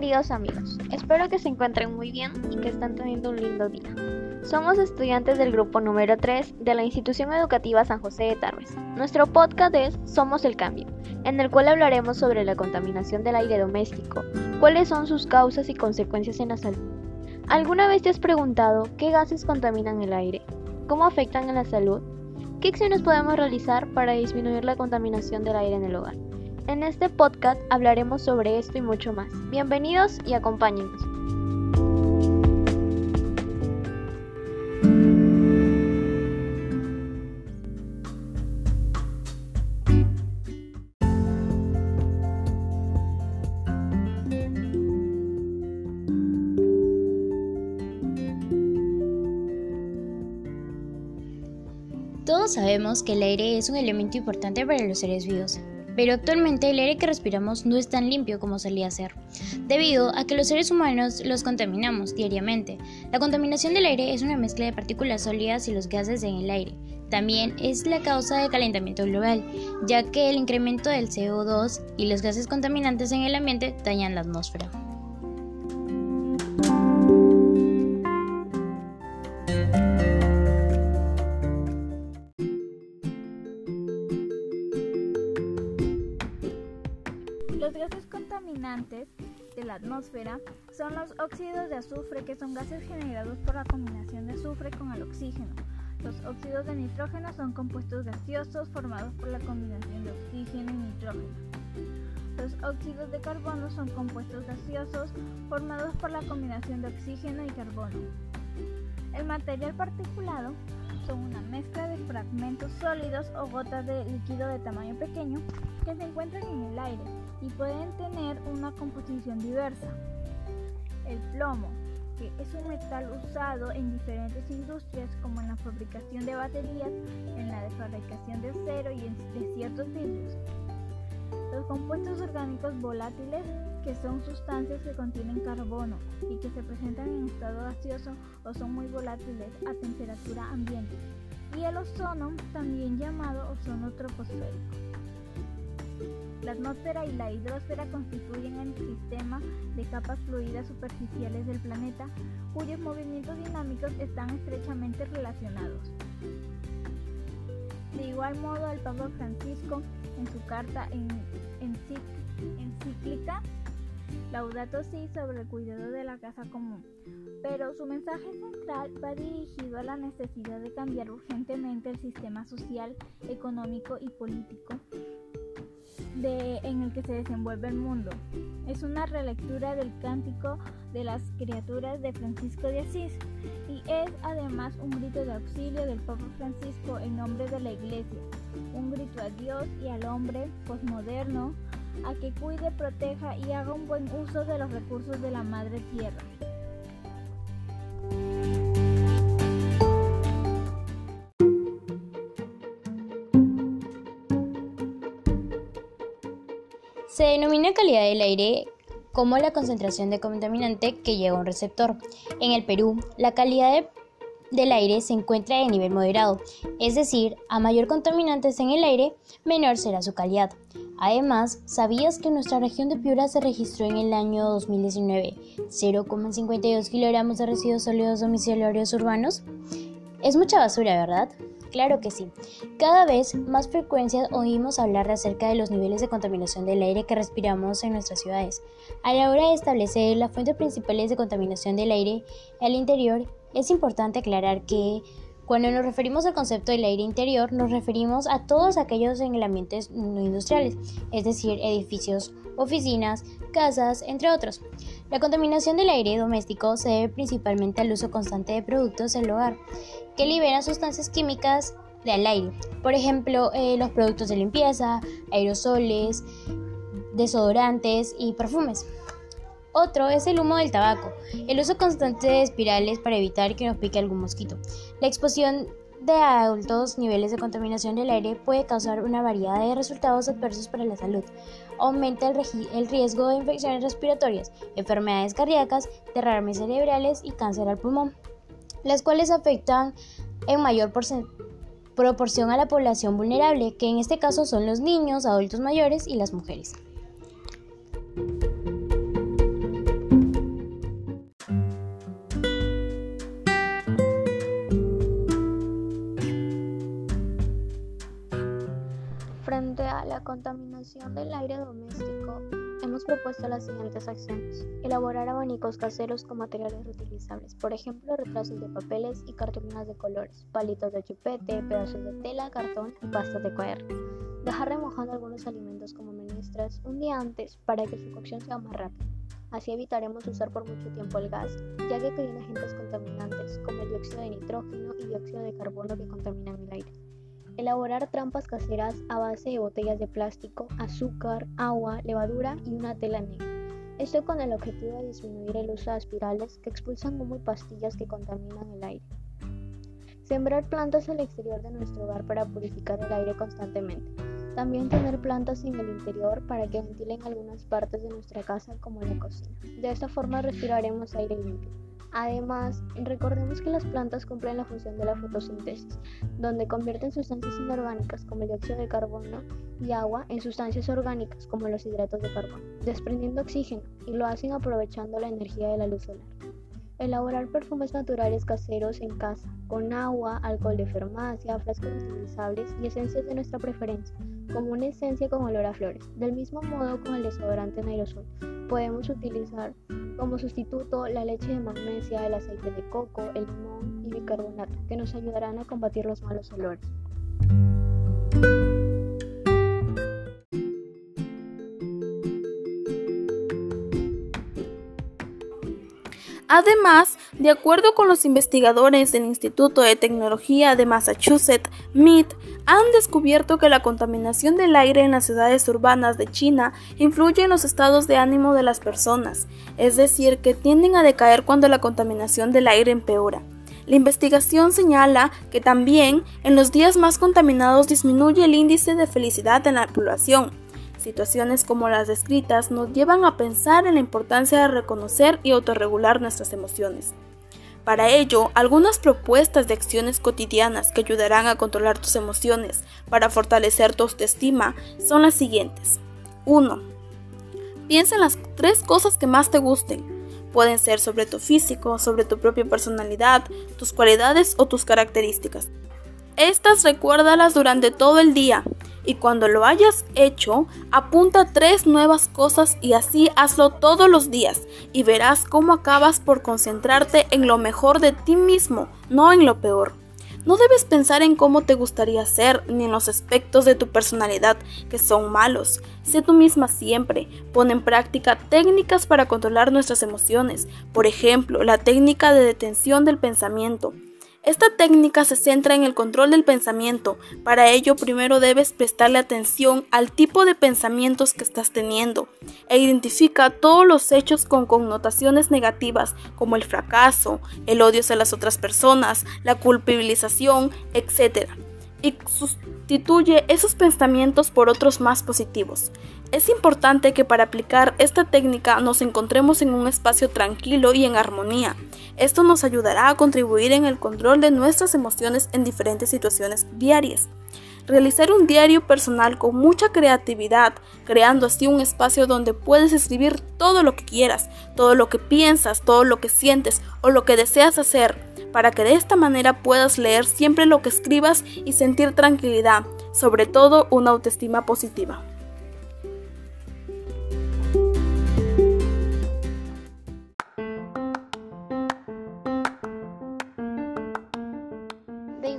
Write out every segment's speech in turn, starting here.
Queridos amigos, espero que se encuentren muy bien y que estén teniendo un lindo día. Somos estudiantes del grupo número 3 de la institución educativa San José de Tarbes. Nuestro podcast es Somos el Cambio, en el cual hablaremos sobre la contaminación del aire doméstico, cuáles son sus causas y consecuencias en la salud. ¿Alguna vez te has preguntado qué gases contaminan el aire? ¿Cómo afectan a la salud? ¿Qué acciones podemos realizar para disminuir la contaminación del aire en el hogar? En este podcast hablaremos sobre esto y mucho más. Bienvenidos y acompáñenos. Todos sabemos que el aire es un elemento importante para los seres vivos, pero actualmente el aire que respiramos no es tan limpio como solía ser, debido a que los seres humanos los contaminamos diariamente. La contaminación del aire es una mezcla de partículas sólidas y los gases en el aire. También es la causa del calentamiento global, ya que el incremento del CO2 y los gases contaminantes en el ambiente dañan la atmósfera. Son los óxidos de azufre, que son gases generados por la combinación de azufre con el oxígeno. Los óxidos de nitrógeno son compuestos gaseosos formados por la combinación de oxígeno y nitrógeno. Los óxidos de carbono son compuestos gaseosos formados por la combinación de oxígeno y carbono. El material particulado son una mezcla de fragmentos sólidos o gotas de líquido de tamaño pequeño que se encuentran en el aire y pueden tener una composición diversa. El plomo, que es un metal usado en diferentes industrias como en la fabricación de baterías, en la fabricación de acero y en de ciertos vidrios. Los compuestos orgánicos volátiles, que son sustancias que contienen carbono y que se presentan en estado gaseoso o son muy volátiles a temperatura ambiente. Y el ozono, también llamado ozono troposférico. La atmósfera y la hidrosfera constituyen el sistema de capas fluidas superficiales del planeta cuyos movimientos dinámicos están estrechamente relacionados. De igual modo, el Papa Francisco, en su carta en, encíclica Laudato Si sobre el cuidado de la casa común, pero su mensaje central va dirigido a la necesidad de cambiar urgentemente el sistema social, económico y político de, en el que se desenvuelve el mundo. Es una relectura del cántico de las criaturas de Francisco de Asís y es además un grito de auxilio del Papa Francisco en nombre de la Iglesia, un grito a Dios y al hombre posmoderno a que cuide, proteja y haga un buen uso de los recursos de la Madre Tierra. Se denomina calidad del aire como la concentración de contaminante que llega a un receptor. En el Perú, la calidad del aire se encuentra de nivel moderado, es decir, a mayor contaminantes en el aire, menor será su calidad. Además, ¿sabías que en nuestra región de Piura se registró en el año 2019 0,52 kilogramos de residuos sólidos domiciliarios urbanos? Es mucha basura, ¿verdad? Claro que sí. Cada vez más frecuencia oímos hablar acerca de los niveles de contaminación del aire que respiramos en nuestras ciudades. A la hora de establecer las fuentes principales de contaminación del aire al interior, es importante aclarar que cuando nos referimos al concepto del aire interior, nos referimos a todos aquellos en el ambiente no industriales, es decir, edificios, oficinas, casas, entre otros. La contaminación del aire doméstico se debe principalmente al uso constante de productos del hogar, que liberan sustancias químicas del aire, por ejemplo, eh, los productos de limpieza, aerosoles, desodorantes y perfumes. Otro es el humo del tabaco, el uso constante de espirales para evitar que nos pique algún mosquito. La exposición de altos niveles de contaminación del aire puede causar una variedad de resultados adversos para la salud. Aumenta el, el riesgo de infecciones respiratorias, enfermedades cardíacas, derrames cerebrales y cáncer al pulmón, las cuales afectan en mayor proporción a la población vulnerable, que en este caso son los niños, adultos mayores y las mujeres. Frente a la contaminación del aire doméstico, hemos propuesto las siguientes acciones. Elaborar abanicos caseros con materiales reutilizables, por ejemplo, retrasos de papeles y cartulinas de colores, palitos de chupete, pedazos de tela, cartón y pastas de cuaderno. Dejar remojando algunos alimentos como menestras un día antes para que su cocción sea más rápida. Así evitaremos usar por mucho tiempo el gas, ya que contiene agentes contaminantes como el dióxido de nitrógeno y dióxido de carbono que contaminan el aire. Elaborar trampas caseras a base de botellas de plástico, azúcar, agua, levadura y una tela negra. Esto con el objetivo de disminuir el uso de aspirales que expulsan humo y pastillas que contaminan el aire. Sembrar plantas al exterior de nuestro hogar para purificar el aire constantemente. También tener plantas en el interior para que ventilen algunas partes de nuestra casa como la cocina. De esta forma respiraremos aire limpio. Además, recordemos que las plantas cumplen la función de la fotosíntesis, donde convierten sustancias inorgánicas como el dióxido de carbono y agua en sustancias orgánicas como los hidratos de carbono, desprendiendo oxígeno y lo hacen aprovechando la energía de la luz solar. Elaborar perfumes naturales caseros en casa, con agua, alcohol de farmacia, frascos utilizables y esencias de nuestra preferencia, como una esencia con olor a flores. Del mismo modo con el desodorante en aerosol, podemos utilizar como sustituto la leche de magnesia, el aceite de coco, el limón y bicarbonato, que nos ayudarán a combatir los malos olores. Además, de acuerdo con los investigadores del Instituto de Tecnología de Massachusetts, MIT, han descubierto que la contaminación del aire en las ciudades urbanas de China influye en los estados de ánimo de las personas, es decir, que tienden a decaer cuando la contaminación del aire empeora. La investigación señala que también en los días más contaminados disminuye el índice de felicidad en la población, Situaciones como las descritas nos llevan a pensar en la importancia de reconocer y autorregular nuestras emociones. Para ello, algunas propuestas de acciones cotidianas que ayudarán a controlar tus emociones para fortalecer tu autoestima son las siguientes. 1. Piensa en las tres cosas que más te gusten. Pueden ser sobre tu físico, sobre tu propia personalidad, tus cualidades o tus características. Estas recuérdalas durante todo el día y cuando lo hayas hecho, apunta tres nuevas cosas y así hazlo todos los días y verás cómo acabas por concentrarte en lo mejor de ti mismo, no en lo peor. No debes pensar en cómo te gustaría ser ni en los aspectos de tu personalidad que son malos. Sé tú misma siempre. Pon en práctica técnicas para controlar nuestras emociones. Por ejemplo, la técnica de detención del pensamiento esta técnica se centra en el control del pensamiento. Para ello, primero debes prestarle atención al tipo de pensamientos que estás teniendo e identifica todos los hechos con connotaciones negativas como el fracaso, el odio hacia las otras personas, la culpabilización, etc. Y sustituye esos pensamientos por otros más positivos. Es importante que para aplicar esta técnica nos encontremos en un espacio tranquilo y en armonía. Esto nos ayudará a contribuir en el control de nuestras emociones en diferentes situaciones diarias. Realizar un diario personal con mucha creatividad, creando así un espacio donde puedes escribir todo lo que quieras, todo lo que piensas, todo lo que sientes o lo que deseas hacer, para que de esta manera puedas leer siempre lo que escribas y sentir tranquilidad, sobre todo una autoestima positiva.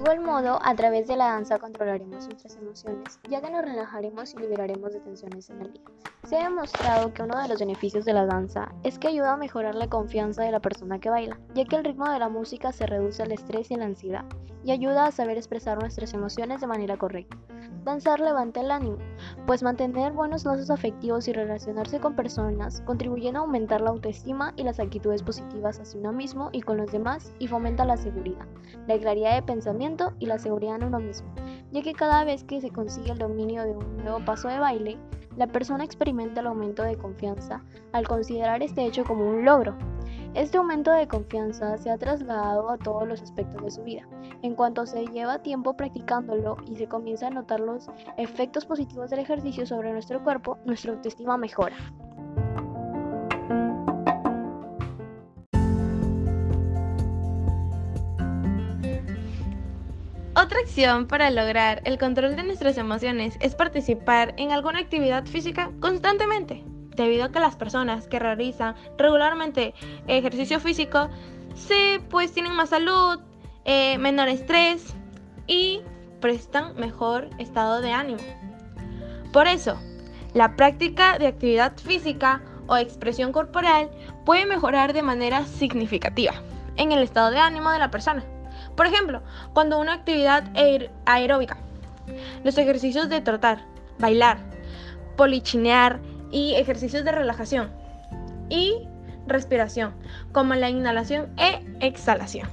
Igual modo, a través de la danza controlaremos nuestras emociones, ya que nos relajaremos y liberaremos de tensiones en el día. Se ha demostrado que uno de los beneficios de la danza es que ayuda a mejorar la confianza de la persona que baila, ya que el ritmo de la música se reduce el estrés y la ansiedad, y ayuda a saber expresar nuestras emociones de manera correcta. Danzar levanta el ánimo, pues mantener buenos lazos afectivos y relacionarse con personas contribuyen a aumentar la autoestima y las actitudes positivas hacia uno mismo y con los demás y fomenta la seguridad, la claridad de pensamiento y la seguridad en uno mismo, ya que cada vez que se consigue el dominio de un nuevo paso de baile, la persona experimenta el aumento de confianza al considerar este hecho como un logro, este aumento de confianza se ha trasladado a todos los aspectos de su vida. En cuanto se lleva tiempo practicándolo y se comienza a notar los efectos positivos del ejercicio sobre nuestro cuerpo, nuestra autoestima mejora. Otra acción para lograr el control de nuestras emociones es participar en alguna actividad física constantemente, debido a que las personas que realizan regularmente ejercicio físico se pues tienen más salud, eh, menor estrés y prestan mejor estado de ánimo. Por eso, la práctica de actividad física o expresión corporal puede mejorar de manera significativa en el estado de ánimo de la persona. Por ejemplo, cuando una actividad aeróbica, los ejercicios de trotar, bailar, polichinear y ejercicios de relajación y respiración, como la inhalación e exhalación.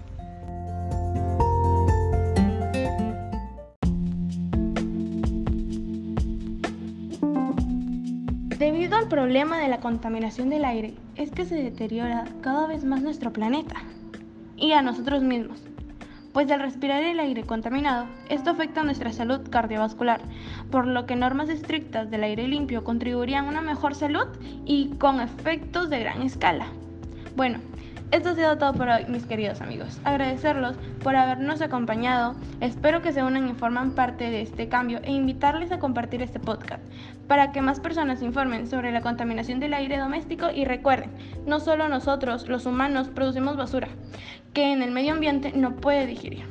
Debido al problema de la contaminación del aire, es que se deteriora cada vez más nuestro planeta y a nosotros mismos. Pues al respirar el aire contaminado, esto afecta a nuestra salud cardiovascular, por lo que normas estrictas del aire limpio contribuirían a una mejor salud y con efectos de gran escala. Bueno, esto ha sido todo por hoy, mis queridos amigos. Agradecerlos por habernos acompañado. Espero que se unan y forman parte de este cambio e invitarles a compartir este podcast para que más personas informen sobre la contaminación del aire doméstico y recuerden, no solo nosotros, los humanos, producimos basura que en el medio ambiente no puede digerir.